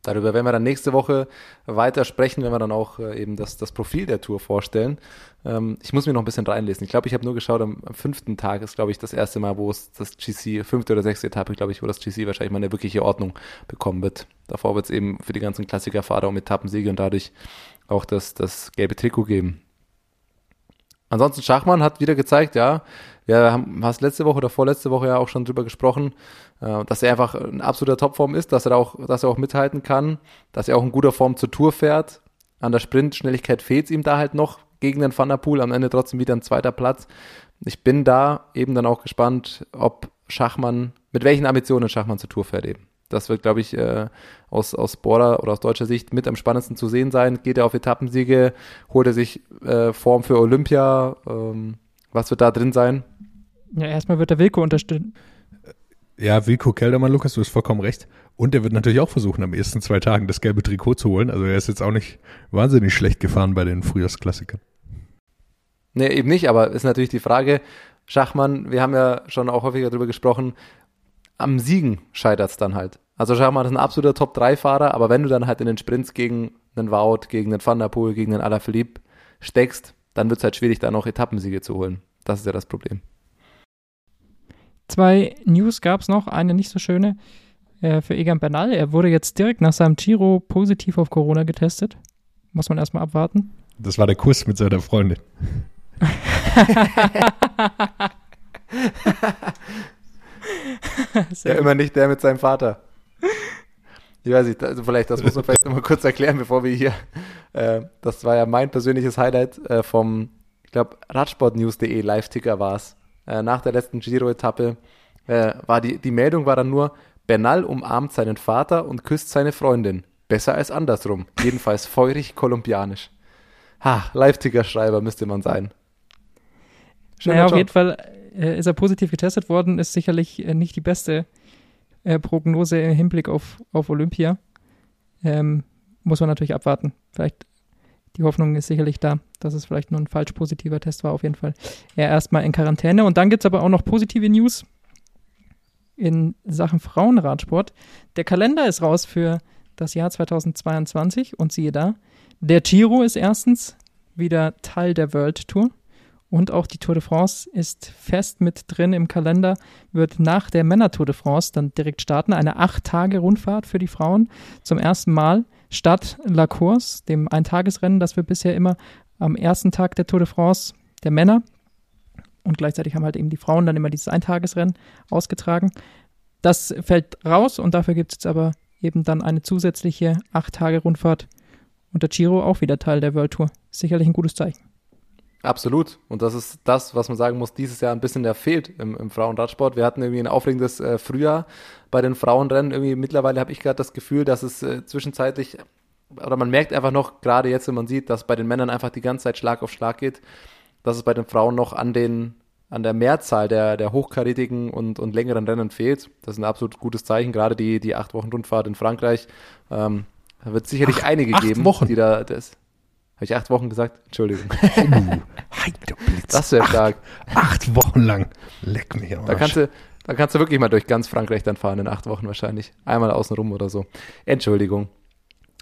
Darüber werden wir dann nächste Woche weiter sprechen, wenn wir dann auch äh, eben das, das Profil der Tour vorstellen. Ähm, ich muss mir noch ein bisschen reinlesen. Ich glaube, ich habe nur geschaut, am, am, fünften Tag ist, glaube ich, das erste Mal, wo es das GC, fünfte oder sechste Etappe, glaube ich, wo das GC wahrscheinlich mal eine wirkliche Ordnung bekommen wird. Davor wird es eben für die ganzen Klassikerfahrer um Etappensiege und dadurch auch das, das gelbe Trikot geben. Ansonsten Schachmann hat wieder gezeigt, ja, wir haben hast letzte Woche oder vorletzte Woche ja auch schon drüber gesprochen, äh, dass er einfach ein absoluter Topform ist, dass er auch, dass er auch mithalten kann, dass er auch in guter Form zur Tour fährt. An der Sprintschnelligkeit fehlt es ihm da halt noch gegen den Van der Poel, am Ende trotzdem wieder ein zweiter Platz. Ich bin da eben dann auch gespannt, ob Schachmann, mit welchen Ambitionen Schachmann zur Tour fährt eben. Das wird, glaube ich, äh, aus, aus Border oder aus deutscher Sicht mit am spannendsten zu sehen sein. Geht er auf Etappensiege, holt er sich äh, Form für Olympia? Ähm, was wird da drin sein? Ja, erstmal wird der Wilko unterstützen. Ja, Wilko Keldermann, Lukas, du hast vollkommen recht. Und er wird natürlich auch versuchen, am ersten zwei Tagen das gelbe Trikot zu holen. Also er ist jetzt auch nicht wahnsinnig schlecht gefahren bei den Frühjahrsklassikern. Nee, eben nicht, aber ist natürlich die Frage, Schachmann, wir haben ja schon auch häufiger darüber gesprochen, am Siegen scheitert es dann halt. Also Schachmann ist ein absoluter Top-3-Fahrer, aber wenn du dann halt in den Sprints gegen einen Wout, gegen einen Van der Poel, gegen einen Alaphilippe steckst, dann wird es halt schwierig, da noch Etappensiege zu holen. Das ist ja das Problem. Zwei News gab es noch, eine nicht so schöne äh, für Egan Bernal. Er wurde jetzt direkt nach seinem Giro positiv auf Corona getestet. Muss man erstmal abwarten. Das war der Kuss mit seiner Freundin. ja, immer nicht der mit seinem Vater. Ich weiß nicht, also vielleicht, das muss man vielleicht nochmal kurz erklären, bevor wir hier, äh, das war ja mein persönliches Highlight äh, vom, ich glaube, Radsportnews.de Live-Ticker war es. Äh, nach der letzten Giro-Etappe äh, war die, die Meldung war dann nur, Bernal umarmt seinen Vater und küsst seine Freundin. Besser als andersrum. Jedenfalls feurig kolumbianisch. Ha, Live-Ticker-Schreiber müsste man sein. Schöner naja, Job. auf jeden Fall äh, ist er positiv getestet worden, ist sicherlich äh, nicht die beste äh, Prognose im Hinblick auf, auf Olympia. Ähm, muss man natürlich abwarten. Vielleicht die Hoffnung ist sicherlich da, dass es vielleicht nur ein falsch positiver Test war, auf jeden Fall. Er erstmal in Quarantäne. Und dann gibt es aber auch noch positive News in Sachen Frauenradsport. Der Kalender ist raus für das Jahr 2022 und siehe da, der Giro ist erstens wieder Teil der World Tour. Und auch die Tour de France ist fest mit drin im Kalender, wird nach der Männer Tour de France dann direkt starten. Eine acht Tage Rundfahrt für die Frauen zum ersten Mal statt La Course, dem Eintagesrennen, das wir bisher immer am ersten Tag der Tour de France der Männer und gleichzeitig haben halt eben die Frauen dann immer dieses Eintagesrennen ausgetragen. Das fällt raus und dafür gibt es jetzt aber eben dann eine zusätzliche acht Tage Rundfahrt und der Giro auch wieder Teil der World Tour. Sicherlich ein gutes Zeichen. Absolut. Und das ist das, was man sagen muss, dieses Jahr ein bisschen der fehlt im, im Frauenradsport. Wir hatten irgendwie ein aufregendes äh, Frühjahr bei den Frauenrennen. Irgendwie mittlerweile habe ich gerade das Gefühl, dass es äh, zwischenzeitlich, oder man merkt einfach noch, gerade jetzt, wenn man sieht, dass bei den Männern einfach die ganze Zeit Schlag auf Schlag geht, dass es bei den Frauen noch an den an der Mehrzahl der, der hochkarätigen und, und längeren Rennen fehlt. Das ist ein absolut gutes Zeichen. Gerade die, die acht Wochen Rundfahrt in Frankreich. Ähm, da wird sicherlich Ach, einige geben, Wochen. die da das, habe ich acht Wochen gesagt? Entschuldigung. Uh, das wäre stark. Acht Wochen lang. Leck mich am Da kannst, du, da kannst du wirklich mal durch ganz Frankreich dann fahren in acht Wochen wahrscheinlich. Einmal außen rum oder so. Entschuldigung.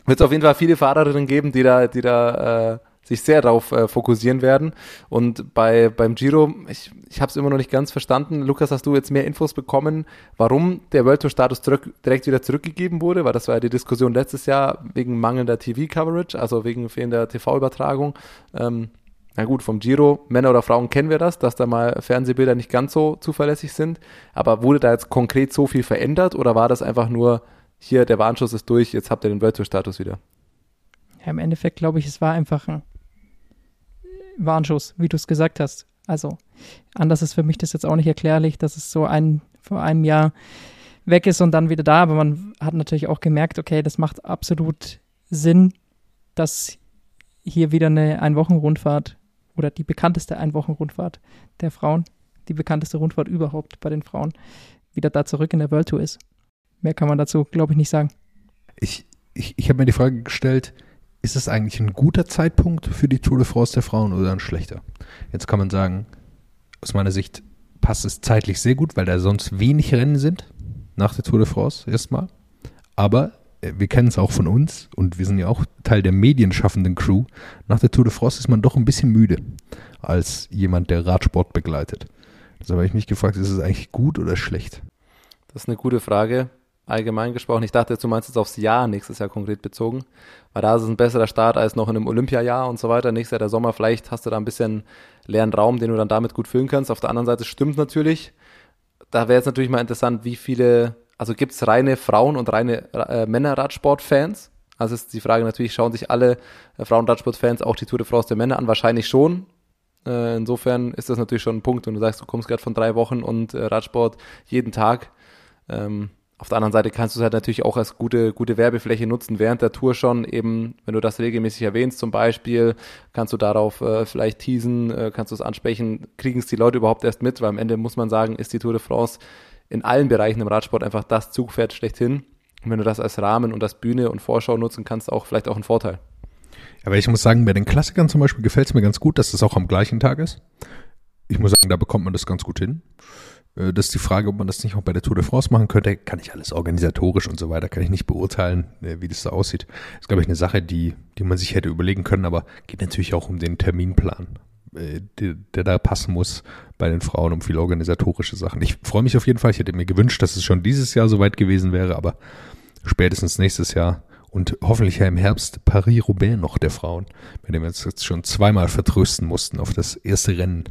Wird es auf jeden Fall viele Fahrerinnen geben, die da, die da äh, sich sehr darauf äh, fokussieren werden. Und bei, beim Giro, ich, ich habe es immer noch nicht ganz verstanden. Lukas, hast du jetzt mehr Infos bekommen, warum der World Tour Status direkt wieder zurückgegeben wurde? Weil das war ja die Diskussion letztes Jahr wegen mangelnder TV-Coverage, also wegen fehlender TV-Übertragung. Ähm, na gut, vom Giro, Männer oder Frauen kennen wir das, dass da mal Fernsehbilder nicht ganz so zuverlässig sind. Aber wurde da jetzt konkret so viel verändert oder war das einfach nur, hier, der Warnschuss ist durch, jetzt habt ihr den World Tour Status wieder? Ja, im Endeffekt glaube ich, es war einfach ein Warnschuss, wie du es gesagt hast. Also anders ist für mich das jetzt auch nicht erklärlich, dass es so ein vor einem Jahr weg ist und dann wieder da. Aber man hat natürlich auch gemerkt, okay, das macht absolut Sinn, dass hier wieder eine Einwochenrundfahrt oder die bekannteste Einwochenrundfahrt der Frauen, die bekannteste Rundfahrt überhaupt bei den Frauen, wieder da zurück in der World Tour ist. Mehr kann man dazu, glaube ich, nicht sagen. Ich, ich, ich habe mir die Frage gestellt, ist es eigentlich ein guter Zeitpunkt für die Tour de France der Frauen oder ein schlechter? Jetzt kann man sagen, aus meiner Sicht passt es zeitlich sehr gut, weil da sonst wenig Rennen sind nach der Tour de France erstmal. Aber äh, wir kennen es auch von uns und wir sind ja auch Teil der medienschaffenden Crew. Nach der Tour de France ist man doch ein bisschen müde als jemand, der Radsport begleitet. Deshalb habe ich mich gefragt, ist es eigentlich gut oder schlecht? Das ist eine gute Frage allgemein gesprochen. Ich dachte, du meinst jetzt aufs Jahr nächstes Jahr konkret bezogen, weil da ist es ein besserer Start als noch in einem Olympiajahr und so weiter. Nächstes Jahr der Sommer, vielleicht hast du da ein bisschen leeren Raum, den du dann damit gut füllen kannst. Auf der anderen Seite stimmt natürlich. Da wäre jetzt natürlich mal interessant, wie viele, also gibt es reine Frauen- und reine äh, Männerradsport-Fans? Also ist die Frage natürlich, schauen sich alle äh, Frauenradsport-Fans auch die Tour de France der Männer an? Wahrscheinlich schon. Äh, insofern ist das natürlich schon ein Punkt, wenn du sagst, du kommst gerade von drei Wochen und äh, Radsport jeden Tag. Ähm, auf der anderen Seite kannst du es halt natürlich auch als gute, gute Werbefläche nutzen während der Tour schon eben, wenn du das regelmäßig erwähnst zum Beispiel, kannst du darauf äh, vielleicht teasen, äh, kannst du es ansprechen, kriegen es die Leute überhaupt erst mit, weil am Ende muss man sagen, ist die Tour de France in allen Bereichen im Radsport einfach das Zugpferd schlechthin. Und wenn du das als Rahmen und als Bühne und Vorschau nutzen kannst, auch vielleicht auch ein Vorteil. Aber ich muss sagen, bei den Klassikern zum Beispiel gefällt es mir ganz gut, dass das auch am gleichen Tag ist. Ich muss sagen, da bekommt man das ganz gut hin. Äh, Das ist die Frage, ob man das nicht auch bei der Tour de France machen könnte. Kann ich alles organisatorisch und so weiter, kann ich nicht beurteilen, äh, wie das da aussieht. Das ist, glaube ich, eine Sache, die, die man sich hätte überlegen können, aber geht natürlich auch um den Terminplan, äh, der, der da passen muss bei den Frauen, um viele organisatorische Sachen. Ich freue mich auf jeden Fall. Ich hätte mir gewünscht, dass es schon dieses Jahr soweit gewesen wäre, aber spätestens nächstes Jahr und hoffentlich ja im Herbst Paris-Roubaix noch der Frauen, bei dem wir uns jetzt schon zweimal vertrösten mussten auf das erste Rennen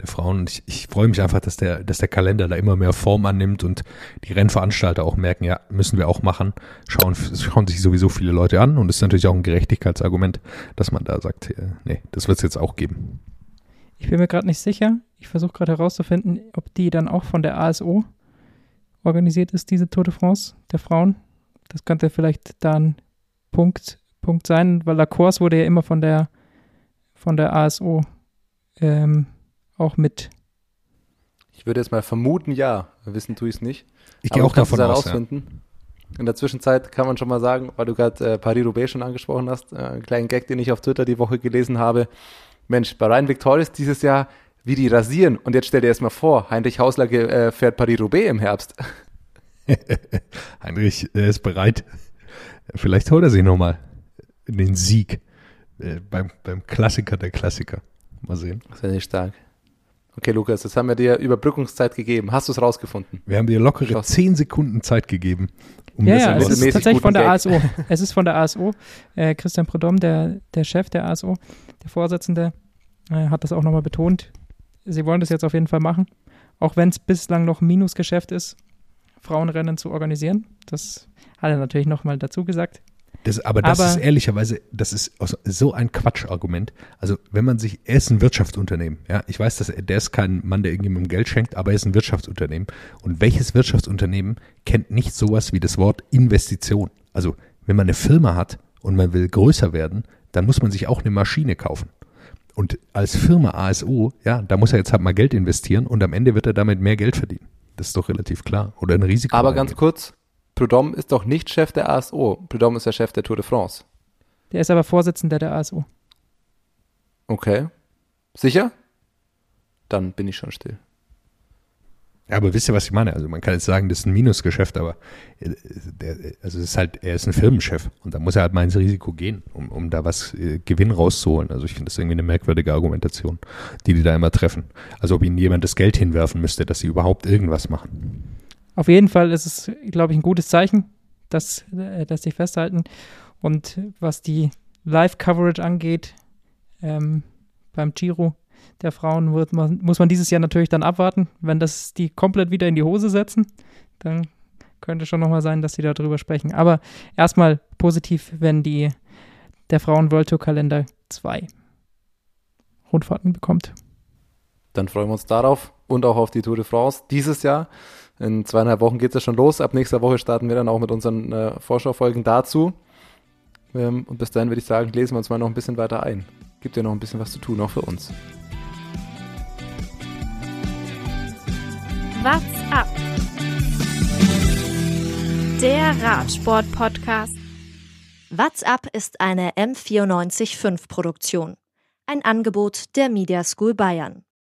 der Frauen. Ich, ich freue mich einfach, dass der, dass der Kalender da immer mehr Form annimmt und die Rennveranstalter auch merken, ja, müssen wir auch machen. Schauen, schauen sich sowieso viele Leute an und es ist natürlich auch ein Gerechtigkeitsargument, dass man da sagt, äh, nee, das wird es jetzt auch geben. Ich bin mir gerade nicht sicher. Ich versuche gerade herauszufinden, ob die dann auch von der ASO organisiert ist, diese Tour de France der Frauen. Das könnte vielleicht da ein Punkt, Punkt sein, weil La Course wurde ja immer von der, von der ASO ähm, auch mit. Ich würde jetzt mal vermuten, ja. Wissen tue ich es nicht. Ich gehe auch davon aus. Ja. In der Zwischenzeit kann man schon mal sagen, weil du gerade äh, Paris-Roubaix schon angesprochen hast, äh, einen kleinen Gag, den ich auf Twitter die Woche gelesen habe. Mensch, bei Rhein Victorious dieses Jahr, wie die rasieren. Und jetzt stell dir erst mal vor, Heinrich Hausler äh, fährt Paris-Roubaix im Herbst. Heinrich er ist bereit. Vielleicht holt er sich nochmal den Sieg äh, beim, beim Klassiker der Klassiker. Mal sehen. Sehr nicht stark. Okay, Lukas, jetzt haben wir dir Überbrückungszeit gegeben. Hast du es rausgefunden? Wir haben dir lockere Schaut. zehn Sekunden Zeit gegeben. Um Ja, das ja, es ist tatsächlich von der Gag. ASO. Es ist von der ASO. Äh, Christian Prudhomme, der, der Chef der ASO, der Vorsitzende, äh, hat das auch nochmal betont. Sie wollen das jetzt auf jeden Fall machen. Auch wenn es bislang noch ein Minusgeschäft ist, Frauenrennen zu organisieren. Das hat er natürlich nochmal dazu gesagt. Das, aber das Aber- ist ehrlicherweise, das ist so ein Quatschargument. Also wenn man sich, er ist ein Wirtschaftsunternehmen, ja, ich weiß, dass er, der ist kein Mann, der irgendjemandem Geld schenkt, aber er ist ein Wirtschaftsunternehmen. Und welches Wirtschaftsunternehmen kennt nicht sowas wie das Wort Investition? Also wenn man eine Firma hat und man will größer werden, dann muss man sich auch eine Maschine kaufen. Und als Firma ASO, ja, da muss er jetzt halt mal Geld investieren und am Ende wird er damit mehr Geld verdienen. Das ist doch relativ klar. Oder ein Risiko. Aber ganz eingehen. kurz, Prudhomme ist doch nicht Chef der ASO. Prudhomme ist der Chef der Tour de France. Der ist aber Vorsitzender der ASO. Okay. Sicher? Dann bin ich schon still. Ja, aber wisst ihr, was ich meine? Also man kann jetzt sagen, das ist ein Minusgeschäft, aber äh, der, also es ist halt, er ist ein Firmenchef und da muss er halt mal ins Risiko gehen, um, um da was äh, Gewinn rauszuholen. Also ich finde das irgendwie eine merkwürdige Argumentation, die die da immer treffen. Also ob ihnen jemand das Geld hinwerfen müsste, dass sie überhaupt irgendwas machen. Auf jeden Fall ist es, glaube ich, ein gutes Zeichen, dass, äh, dass sie festhalten. Und was die Live-Coverage angeht, ähm, beim Giro der Frauen wird man, muss man dieses Jahr natürlich dann abwarten. Wenn das die komplett wieder in die Hose setzen, dann könnte schon nochmal sein, dass sie darüber sprechen. Aber erstmal positiv, wenn die der Frauen World Tour Kalender zwei Rundfahrten bekommt. Dann freuen wir uns darauf und auch auf die Tour de France dieses Jahr. In zweieinhalb Wochen geht es ja schon los. Ab nächster Woche starten wir dann auch mit unseren äh, Vorschaufolgen dazu. Ähm, und bis dahin würde ich sagen, lesen wir uns mal noch ein bisschen weiter ein. Gibt ja noch ein bisschen was zu tun, auch für uns. What's up? Der Radsport-Podcast. What's Up ist eine M945 Produktion. Ein Angebot der Media School Bayern.